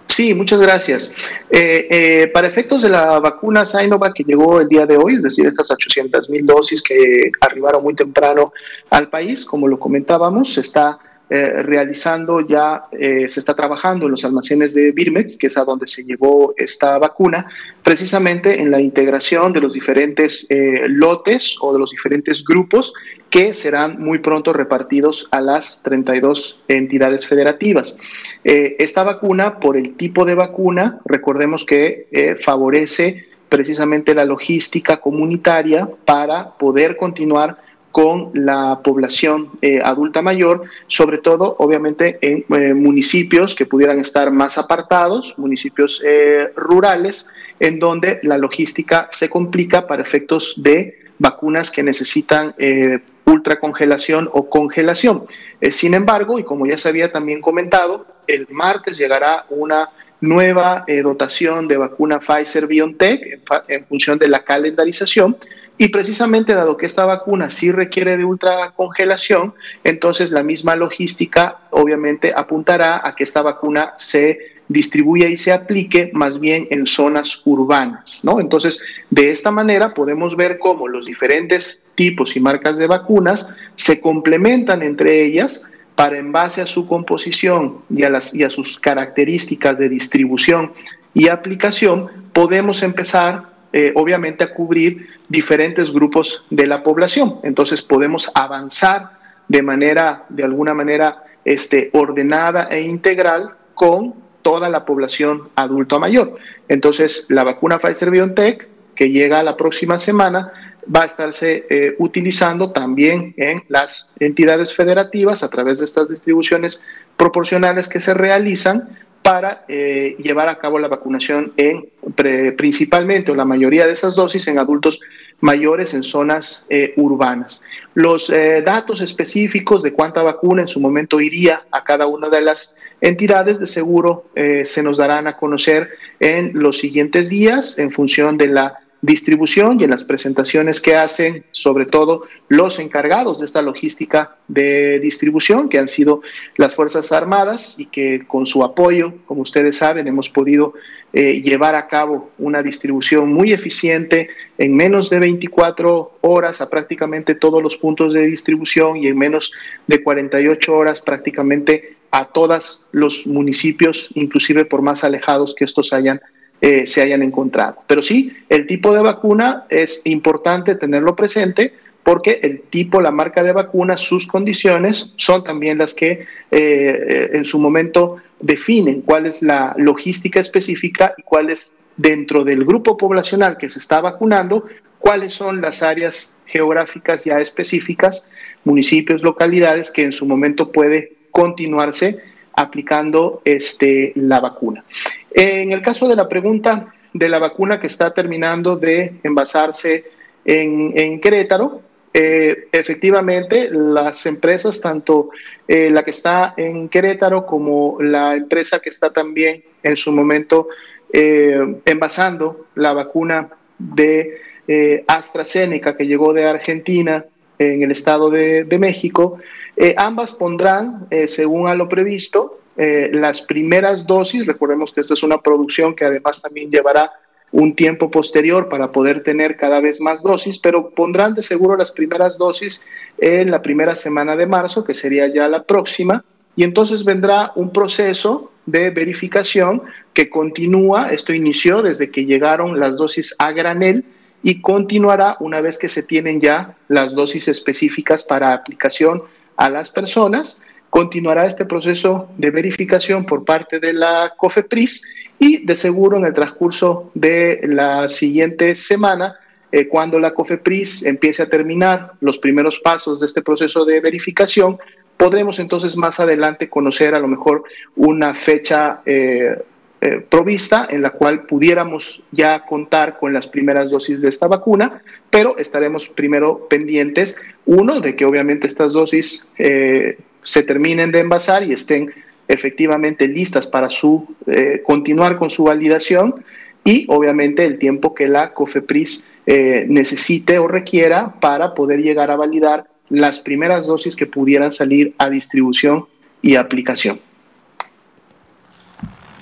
Speaker 2: Sí, muchas gracias. Eh, eh, para efectos de la vacuna Sinovac que llegó el día de hoy, es decir, estas 800 mil dosis que arribaron muy temprano al país, como lo comentábamos, está eh, realizando ya, eh, se está trabajando en los almacenes de Birmex, que es a donde se llevó esta vacuna, precisamente en la integración de los diferentes eh, lotes o de los diferentes grupos que serán muy pronto repartidos a las 32 entidades federativas. esta vacuna, por el tipo de vacuna, recordemos que favorece precisamente la logística comunitaria para poder continuar con la población eh, adulta mayor, sobre todo obviamente en eh, municipios que pudieran estar más apartados, municipios eh, rurales, en donde la logística se complica para efectos de vacunas que necesitan ultracongelación o congelación. sin embargo, y como ya se había también comentado, el martes llegará una nueva dotación de vacuna Pfizer BioNTech en función de la calendarización y precisamente dado que esta vacuna sí requiere de ultracongelación, entonces la misma logística obviamente apuntará a que esta vacuna se distribuya y se aplique más bien en zonas urbanas, ¿no? Entonces, de esta manera podemos ver cómo los diferentes tipos y marcas de vacunas se complementan entre ellas para en base a su composición y a, las, y a sus características de distribución y aplicación, podemos empezar eh, obviamente a cubrir diferentes grupos de la población. Entonces podemos avanzar de manera, de alguna manera, este, ordenada e integral con toda la población adulto mayor. Entonces, la vacuna Pfizer BioNTech, que llega la próxima semana, va a estarse eh, utilizando también en las entidades federativas a través de estas distribuciones proporcionales que se realizan para eh, llevar a cabo la vacunación en principalmente o la mayoría de esas dosis en adultos mayores en zonas eh, urbanas. Los eh, datos específicos de cuánta vacuna en su momento iría a cada una de las entidades de seguro se nos darán a conocer en los siguientes días en función de la distribución y en las presentaciones que hacen, sobre todo los encargados de esta logística de distribución, que han sido las Fuerzas Armadas y que con su apoyo, como ustedes saben, hemos podido eh, llevar a cabo una distribución muy eficiente en menos de 24 horas a prácticamente todos los puntos de distribución y en menos de 48 horas prácticamente a todos los municipios, inclusive por más alejados que estos hayan eh, se hayan encontrado. Pero sí, el tipo de vacuna es importante tenerlo presente porque el tipo, la marca de vacuna, sus condiciones son también las que eh, eh, en su momento definen cuál es la logística específica y cuál es dentro del grupo poblacional que se está vacunando, cuáles son las áreas geográficas ya específicas, municipios, localidades que en su momento puede continuarse aplicando este, la vacuna. En el caso de la pregunta de la vacuna que está terminando de envasarse en, Querétaro, eh, efectivamente las empresas, tanto eh, la que está en Querétaro como la empresa que está también en su momento eh, envasando la vacuna de AstraZeneca que llegó de Argentina en el Estado de, de México, ambas pondrán, según a lo previsto, eh, las primeras dosis, recordemos que esta es una producción que además también llevará un tiempo posterior para poder tener cada vez más dosis, pero pondrán de seguro las primeras dosis en la primera semana de marzo, que sería ya la próxima, y entonces vendrá un proceso de verificación que continúa, esto inició desde que llegaron las dosis a granel y continuará una vez que se tienen ya las dosis específicas para aplicación a las personas. Continuará este proceso de verificación por parte de la COFEPRIS y de seguro en el transcurso de la siguiente semana, eh, cuando la COFEPRIS empiece a terminar los primeros pasos de este proceso de verificación, podremos entonces más adelante conocer a lo mejor una fecha eh, eh, provista en la cual pudiéramos ya contar con las primeras dosis de esta vacuna, pero estaremos primero pendientes, uno, de que obviamente estas dosis se terminen de envasar y estén efectivamente listas para su eh, continuar con su validación y obviamente el tiempo que la COFEPRIS eh, necesite o requiera para poder llegar a validar las primeras dosis que pudieran salir a distribución y aplicación.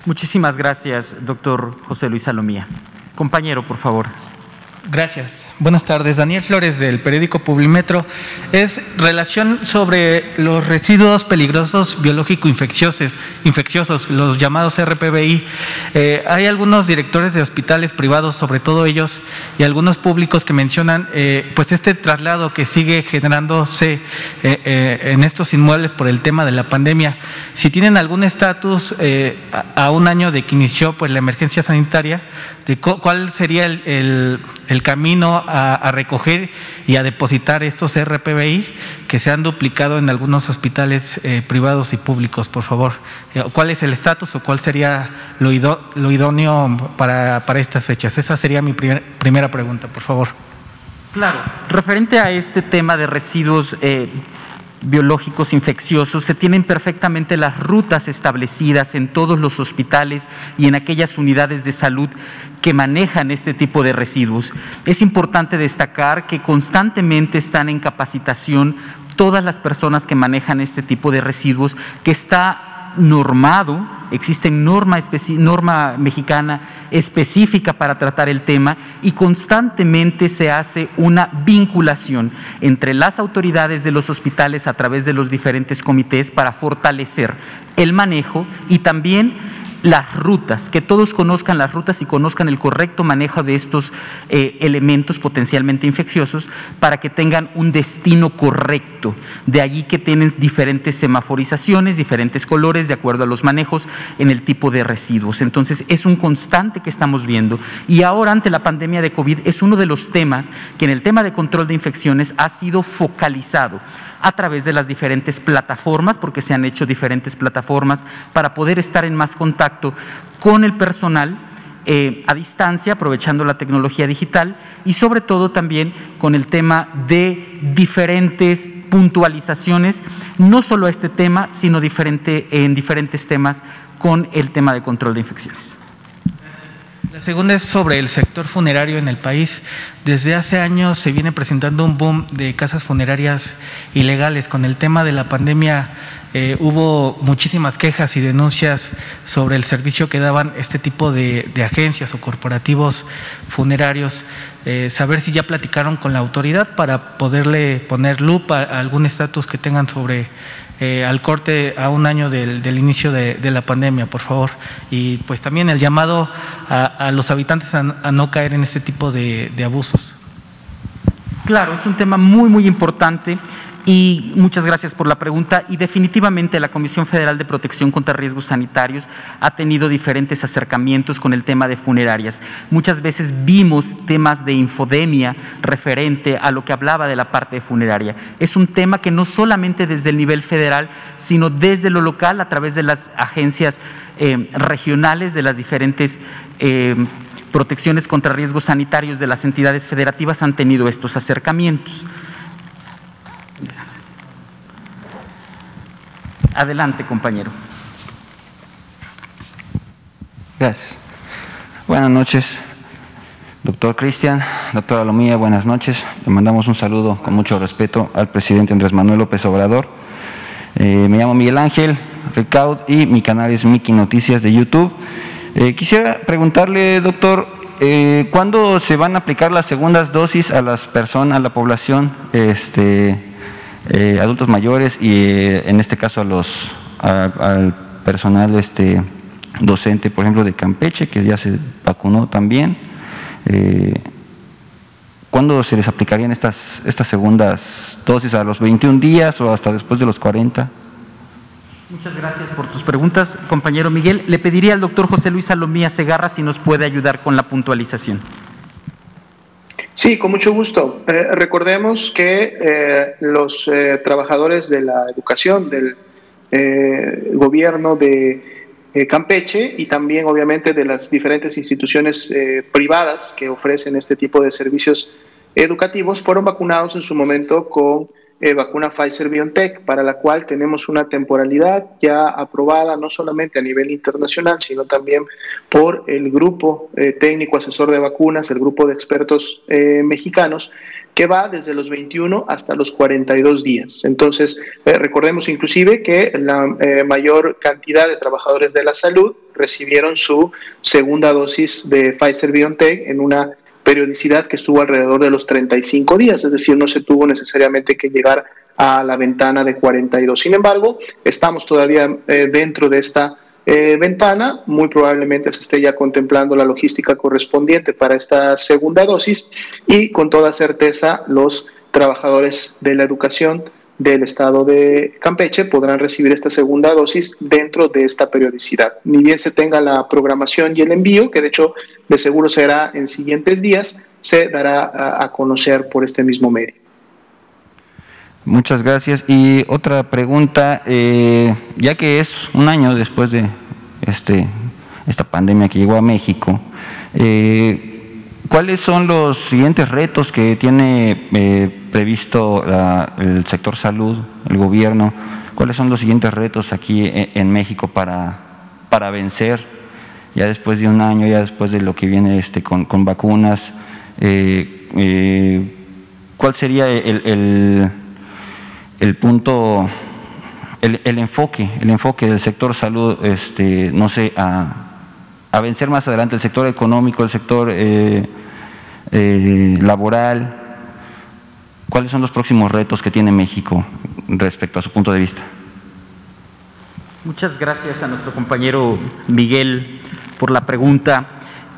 Speaker 1: Muchísimas gracias, doctor José Luis Salomía. Compañero, por favor.
Speaker 4: Gracias. Buenas tardes. Daniel Flores del periódico Publimetro. Es relación sobre los residuos peligrosos biológico-infecciosos, infecciosos, los llamados RPBI. Eh, hay algunos directores de hospitales privados, sobre todo ellos, y algunos públicos que mencionan eh, pues este traslado que sigue generándose eh, en estos inmuebles por el tema de la pandemia. Si tienen algún estatus a un año de que inició pues la emergencia sanitaria, de cuál sería el, camino a, recoger y a depositar estos RPBI que se han duplicado en algunos hospitales eh, privados y públicos, por favor. Eh, ¿Cuál es el estatus o cuál sería lo, idóneo para, estas fechas? Esa sería mi primera pregunta, por favor.
Speaker 1: Claro, referente a este tema de residuos eh, biológicos infecciosos, se tienen perfectamente las rutas establecidas en todos los hospitales y en aquellas unidades de salud que manejan este tipo de residuos. Es importante destacar que constantemente están en capacitación todas las personas que manejan este tipo de residuos, que está normado, existe norma, norma mexicana específica para tratar el tema y constantemente se hace una vinculación entre las autoridades de los hospitales a través de los diferentes comités para fortalecer el manejo y también las rutas, que todos conozcan las rutas y conozcan el correcto manejo de estos eh, elementos potencialmente infecciosos para que tengan un destino correcto. De allí que tienen diferentes semaforizaciones, diferentes colores de acuerdo a los manejos en el tipo de residuos. Entonces es un constante que estamos viendo y ahora ante la pandemia de COVID es uno de los temas que en el tema de control de infecciones ha sido focalizado a través de las diferentes plataformas, porque se han hecho diferentes plataformas para poder estar en más contacto con el personal eh, a distancia, aprovechando la tecnología digital y sobre todo también con el tema de diferentes puntualizaciones, no solo a este tema, sino diferente, en diferentes temas con el tema de control de infecciones.
Speaker 4: La segunda es sobre el sector funerario en el país. Desde hace años se viene presentando un boom de casas funerarias ilegales. Con el tema de la pandemia eh, hubo muchísimas quejas y denuncias sobre el servicio que daban este tipo de, agencias o corporativos funerarios. Eh, saber si ya platicaron con la autoridad para poderle poner lupa a algún estatus que tengan sobre eh, al corte a un año del, inicio de, la pandemia, por favor. Y pues también el llamado a, los habitantes a, no caer en este tipo de, de abusos.
Speaker 1: Claro, es un tema muy, muy importante. Y muchas gracias por la pregunta. Y definitivamente la Comisión Federal de Protección contra Riesgos Sanitarios ha tenido diferentes acercamientos con el tema de funerarias. Muchas veces vimos temas de infodemia referente a lo que hablaba de la parte funeraria. Es un tema que no solamente desde el nivel federal, sino desde lo local a través de las agencias eh, regionales de las diferentes... Eh, protecciones contra riesgos sanitarios de las entidades federativas han tenido estos acercamientos. Adelante, compañero.
Speaker 5: Gracias. Buenas noches, doctor Cristian, doctora Lomía, buenas noches. Le mandamos un saludo con mucho respeto al presidente Andrés Manuel López Obrador. Eh, me llamo Miguel Ángel Ricaud y mi canal es Miki Noticias de YouTube. Eh, quisiera preguntarle, doctor, eh, ¿cuándo se van a aplicar las segundas dosis a las personas, a la población este, eh, adultos mayores y eh, en este caso a los al personal este docente, por ejemplo, de Campeche, que ya se vacunó también. Eh, ¿Cuándo se les aplicarían estas, estas segundas dosis? ¿A los 21 días o hasta después de los 40?
Speaker 1: Muchas gracias por tus preguntas, compañero Miguel. Le pediría al doctor José Luis Salomía Segarra si nos puede ayudar con la puntualización.
Speaker 2: Sí, con mucho gusto. Eh, recordemos que eh, los eh, trabajadores de la educación del gobierno de Campeche y también obviamente de las diferentes instituciones privadas que ofrecen este tipo de servicios educativos fueron vacunados en su momento con eh, vacuna Pfizer BioNTech, para la cual tenemos una temporalidad ya aprobada no solamente a nivel internacional, sino también por el grupo eh, técnico asesor de vacunas, el grupo de expertos eh, mexicanos, que va desde los 21 hasta los 42 días. Entonces, recordemos inclusive que la mayor cantidad de trabajadores de la salud recibieron su segunda dosis de Pfizer BioNTech en una periodicidad que estuvo alrededor de los 35 días, es decir, no se tuvo necesariamente que llegar a la ventana de 42. Sin embargo, estamos todavía eh, dentro de esta eh, ventana, muy probablemente se esté ya contemplando la logística correspondiente para esta segunda dosis y con toda certeza los trabajadores de la educación del estado de Campeche podrán recibir esta segunda dosis dentro de esta periodicidad. Ni bien se tenga la programación y el envío, que de hecho de seguro será en siguientes días, se dará a, conocer por este mismo medio.
Speaker 5: Muchas gracias. Y otra pregunta, eh, ya que es un año después de este, esta pandemia que llegó a México, eh, ¿Cuáles son los siguientes retos que tiene eh, previsto el sector salud, el gobierno? ¿Cuáles son los siguientes retos aquí en, México para, para vencer, ya después de un año, ya después de lo que viene este, con, vacunas? Eh, eh, ¿Cuál sería el, el, punto, el, enfoque, el enfoque del sector salud, este, no sé, a a vencer más adelante el sector económico, el sector eh, laboral. ¿Cuáles son los próximos retos que tiene México respecto a su punto de vista?
Speaker 1: Muchas gracias a nuestro compañero Miguel por la pregunta.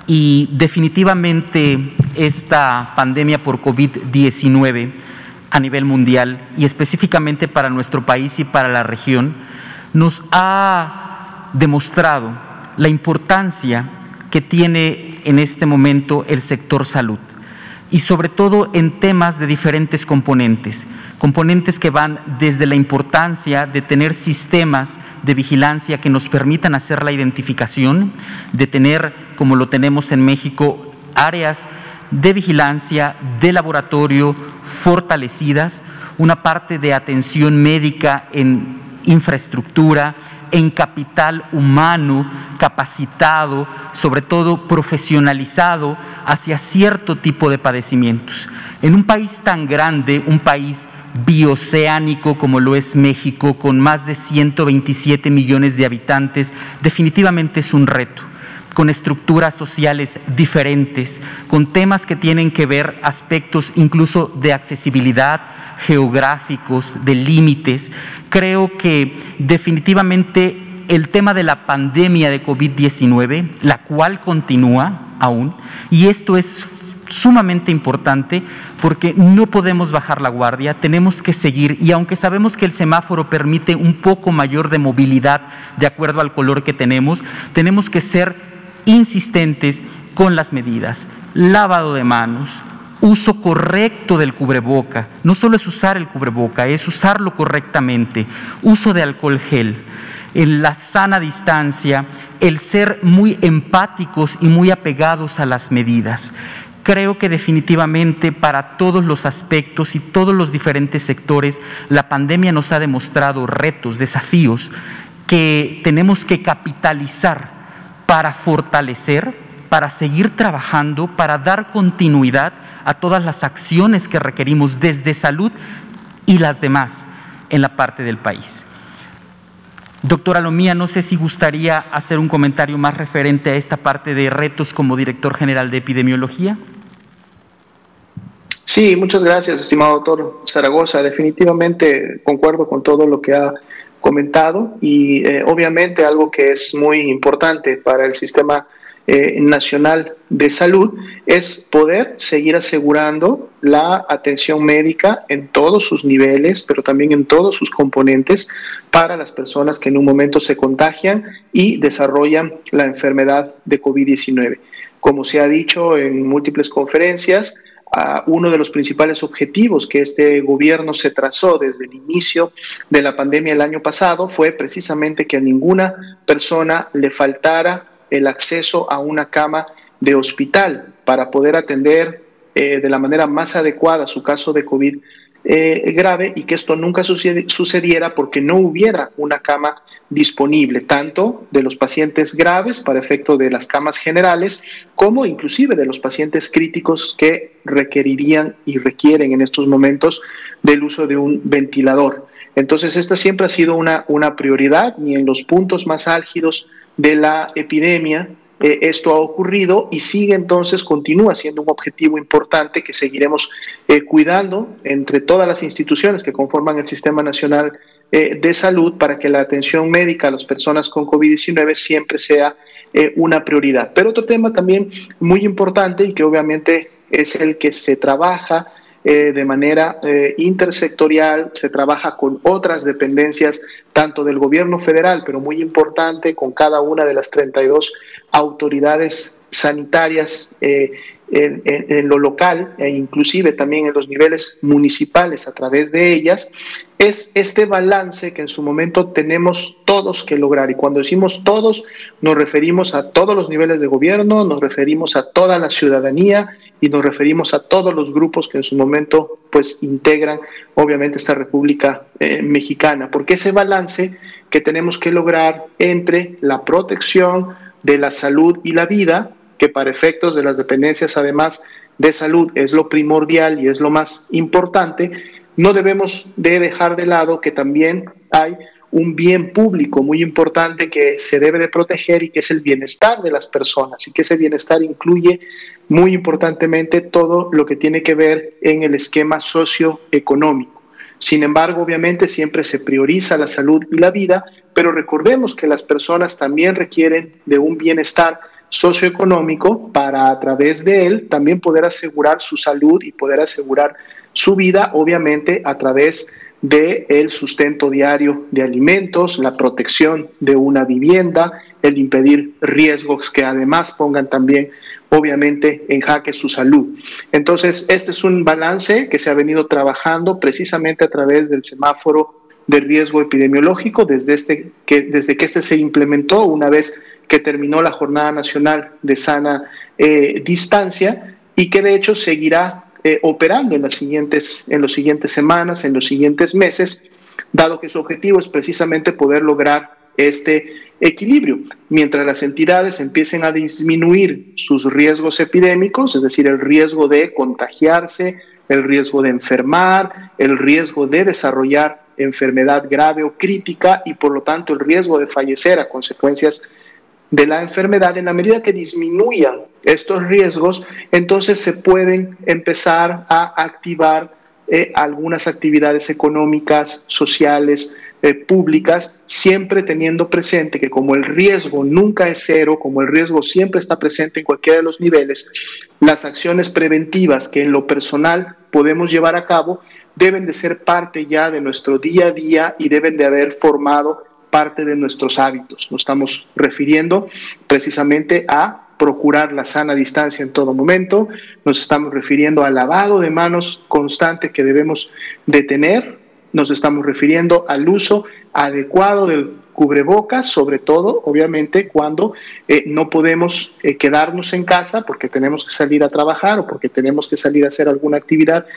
Speaker 1: Y definitivamente esta pandemia por COVID-19 a nivel mundial y específicamente para nuestro país y para la región nos ha demostrado la importancia que tiene en este momento el sector salud y sobre todo en temas de diferentes componentes, componentes que van desde la importancia de tener sistemas de vigilancia que nos permitan hacer la identificación, de tener, como lo tenemos en México, áreas de vigilancia, de laboratorio fortalecidas, una parte de atención médica en infraestructura, en capital humano capacitado, sobre todo profesionalizado hacia cierto tipo de padecimientos. En un país tan grande, un país bioceánico como lo es México, con más de 127 millones de habitantes, definitivamente es un reto con estructuras sociales diferentes, con temas que tienen que ver aspectos incluso de accesibilidad, geográficos, de límites. Creo que definitivamente el tema de la pandemia de COVID-19, la cual continúa aún, y esto es sumamente importante porque no podemos bajar la guardia, tenemos que seguir y aunque sabemos que el semáforo permite un poco mayor de movilidad de acuerdo al color que tenemos, tenemos que ser insistentes con las medidas, lavado de manos, uso correcto del cubreboca, no solo es usar el cubreboca, es usarlo correctamente, uso de alcohol gel. La sana distancia, el ser muy empáticos y muy apegados a las medidas. Creo que definitivamente para todos los aspectos y todos los diferentes sectores, la pandemia nos ha demostrado retos, desafíos que tenemos que capitalizar para fortalecer, para seguir trabajando, para dar continuidad a todas las acciones que requerimos desde salud y las demás en la parte del país. Doctora Lomía, no sé si gustaría hacer un comentario más referente a esta parte de retos como director general de epidemiología.
Speaker 2: Sí, muchas gracias, estimado doctor Zaragoza. Definitivamente concuerdo con todo lo que ha comentado y eh, obviamente algo que es muy importante para el sistema eh, nacional de salud es poder seguir asegurando la atención médica en todos sus niveles, pero también en todos sus componentes para las personas que en un momento se contagian y desarrollan la enfermedad de COVID-19. Como se ha dicho en múltiples conferencias, uno de los principales objetivos que este gobierno se trazó desde el inicio de la pandemia el año pasado fue precisamente que a ninguna persona le faltara el acceso a una cama de hospital para poder atender eh, de la manera más adecuada su caso de COVID eh, grave y que esto nunca sucediera porque no hubiera una cama disponible, tanto de los pacientes graves para efecto de las camas generales, como inclusive de los pacientes críticos que requerirían y requieren en estos momentos del uso de un ventilador. Entonces, esta siempre ha sido una, una prioridad, ni en los puntos más álgidos de la epidemia, eh, esto ha ocurrido y sigue entonces, continúa siendo un objetivo importante que seguiremos eh, cuidando entre todas las instituciones que conforman el Sistema Nacional eh, de Salud para que la atención médica a las personas con COVID-19 siempre sea una prioridad. Pero otro tema también muy importante y que obviamente es el que se trabaja de manera intersectorial, se trabaja con otras dependencias, tanto del gobierno federal, pero muy importante, con cada una de las 32 autoridades sanitarias eh, en, lo local e inclusive también en los niveles municipales a través de ellas, es este balance que en su momento tenemos todos que lograr. Y cuando decimos todos, nos referimos a todos los niveles de gobierno, nos referimos a toda la ciudadanía y nos referimos a todos los grupos que en su momento pues integran obviamente esta República eh, Mexicana, porque ese balance que tenemos que lograr entre la protección, de la salud y la vida, que para efectos de las dependencias además de salud es lo primordial y es lo más importante, no debemos de dejar de lado que también hay un bien público muy importante que se debe de proteger y que es el bienestar de las personas y que ese bienestar incluye muy importantemente todo lo que tiene que ver en el esquema socioeconómico. Sin embargo, obviamente siempre se prioriza la salud y la vida, pero recordemos que las personas también requieren de un bienestar socioeconómico para a través de él también poder asegurar su salud y poder asegurar su vida, obviamente a través de el sustento diario de alimentos, la protección de una vivienda, el impedir riesgos que además pongan también obviamente en jaque su salud. Entonces, este es un balance que se ha venido trabajando precisamente a través del semáforo de riesgo epidemiológico desde, este, que, desde que este se implementó una vez que terminó la Jornada Nacional de Sana eh, Distancia y que de hecho seguirá eh, operando en las, siguientes, en las siguientes semanas, en los siguientes meses, dado que su objetivo es precisamente poder lograr este equilibrio. Mientras las entidades empiecen a disminuir sus riesgos epidémicos, es decir, el riesgo de contagiarse, el riesgo de enfermar, el riesgo de desarrollar enfermedad grave o crítica y por lo tanto el riesgo de fallecer a consecuencias de la enfermedad, en la medida que disminuyan estos riesgos, entonces se pueden empezar a activar eh, algunas actividades económicas, sociales, eh, públicas, siempre teniendo presente que como el riesgo nunca es cero, como el riesgo siempre está presente en cualquiera de los niveles, las acciones preventivas que en lo personal podemos llevar a cabo deben de ser parte ya de nuestro día a día y deben de haber formado parte de nuestros hábitos. Nos estamos refiriendo precisamente a procurar la sana distancia en todo momento, nos estamos refiriendo al lavado de manos constante que debemos de tener, nos estamos refiriendo al uso adecuado del cubrebocas, sobre todo, obviamente, cuando eh, no podemos eh, quedarnos en casa porque tenemos que salir a trabajar o porque tenemos que salir a hacer alguna actividad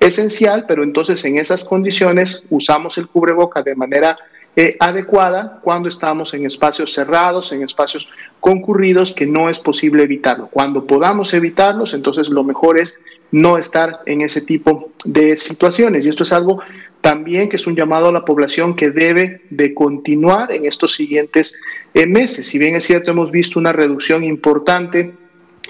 Speaker 2: esencial, pero entonces en esas condiciones usamos el cubreboca de manera eh, adecuada cuando estamos en espacios cerrados, en espacios concurridos que no es posible evitarlo. Cuando podamos evitarlos, entonces lo mejor es no estar en ese tipo de situaciones. Y esto es algo también que es un llamado a la población que debe de continuar en estos siguientes eh, meses. Si bien es cierto, hemos visto una reducción importante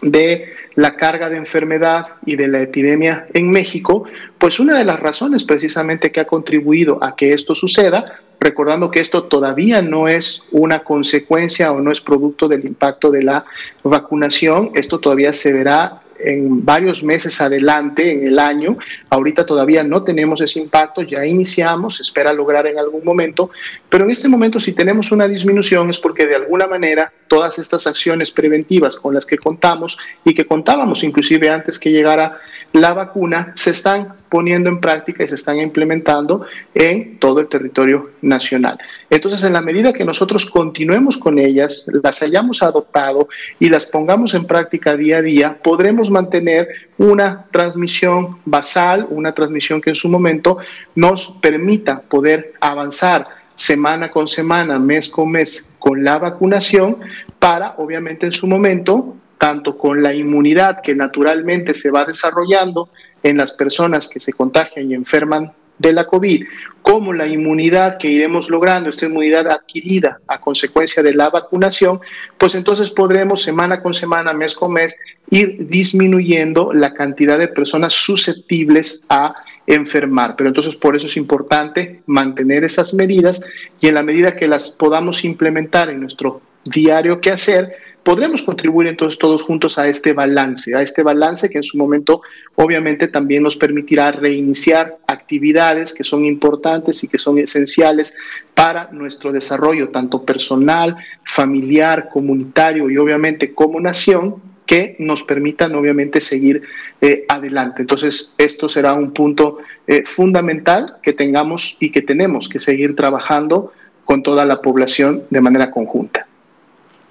Speaker 2: de la carga de enfermedad y de la epidemia en México, pues una de las razones precisamente que ha contribuido a que esto suceda recordando que esto todavía no es una consecuencia o no es producto del impacto de la vacunación, esto todavía se verá en varios meses adelante en el año. Ahorita todavía no tenemos ese impacto, ya iniciamos, se espera lograr en algún momento, pero en este momento si tenemos una disminución es porque de alguna manera todas estas acciones preventivas con las que contamos y que contábamos inclusive antes que llegara la vacuna se están poniendo en práctica y se están implementando en todo el territorio nacional. Entonces, en la medida que nosotros continuemos con ellas, las hayamos adoptado y las pongamos en práctica día a día, podremos mantener una transmisión basal, una transmisión que en su momento nos permita poder avanzar semana con semana, mes con mes con la vacunación para, obviamente, en su momento tanto con la inmunidad que naturalmente se va desarrollando en las personas que se contagian y enferman de la COVID, como la inmunidad que iremos logrando, esta inmunidad adquirida a consecuencia de la vacunación, pues entonces podremos semana con semana, mes con mes, ir disminuyendo la cantidad de personas susceptibles a enfermar. Pero entonces por eso es importante mantener esas medidas y en la medida que las podamos implementar en nuestro diario que hacer, podremos contribuir entonces todos juntos a este balance, a este balance que en su momento obviamente también nos permitirá reiniciar actividades que son importantes y que son esenciales para nuestro desarrollo, tanto personal, familiar, comunitario y obviamente como nación, que nos permitan obviamente seguir eh, adelante. Entonces, esto será un punto eh, fundamental que tengamos y que tenemos que seguir trabajando con toda la población de manera conjunta.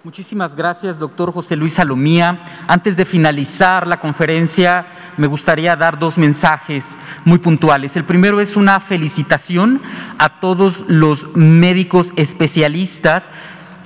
Speaker 1: Muchísimas gracias, doctor José Luis Salomía. Antes de finalizar la conferencia, me gustaría dar dos mensajes muy puntuales. El primero es una felicitación a todos los médicos especialistas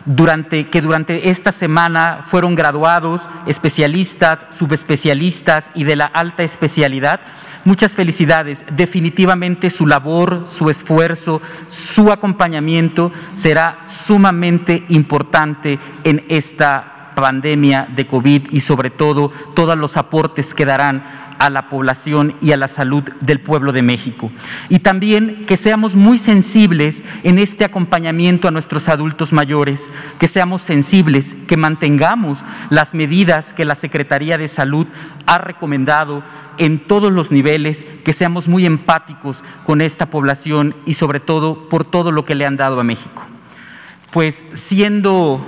Speaker 1: durante, que durante esta semana fueron graduados, especialistas, subespecialistas y de la alta especialidad Muchas felicidades. Definitivamente su labor, su esfuerzo, su acompañamiento será sumamente importante en esta pandemia de COVID y sobre todo todos los aportes que darán a la población y a la salud del pueblo de México. Y también que seamos muy sensibles en este acompañamiento a nuestros adultos mayores, que seamos sensibles, que mantengamos las medidas que la Secretaría de Salud ha recomendado en todos los niveles, que seamos muy empáticos con esta población y sobre todo por todo lo que le han dado a México. Pues siendo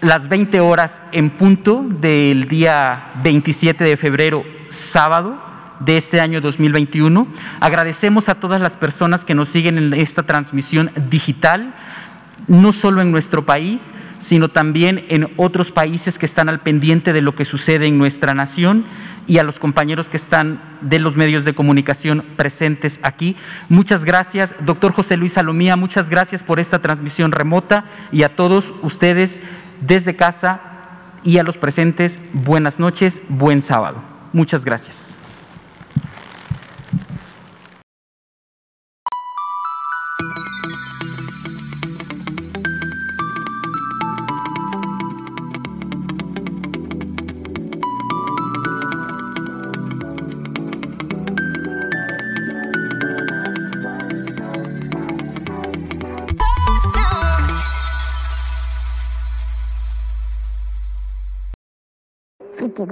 Speaker 1: las 20 horas en punto del día 27 de febrero, sábado de este año 2021. Agradecemos a todas las personas que nos siguen en esta transmisión digital, no solo en nuestro país, sino también en otros países que están al pendiente de lo que sucede en nuestra nación y a los compañeros que están de los medios de comunicación presentes aquí. Muchas gracias, doctor José Luis Salomía, muchas gracias por esta transmisión remota y a todos ustedes desde casa y a los presentes, buenas noches, buen sábado. Muchas gracias.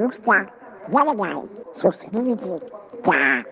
Speaker 6: gusta dialogar, suscribirte. Tchau.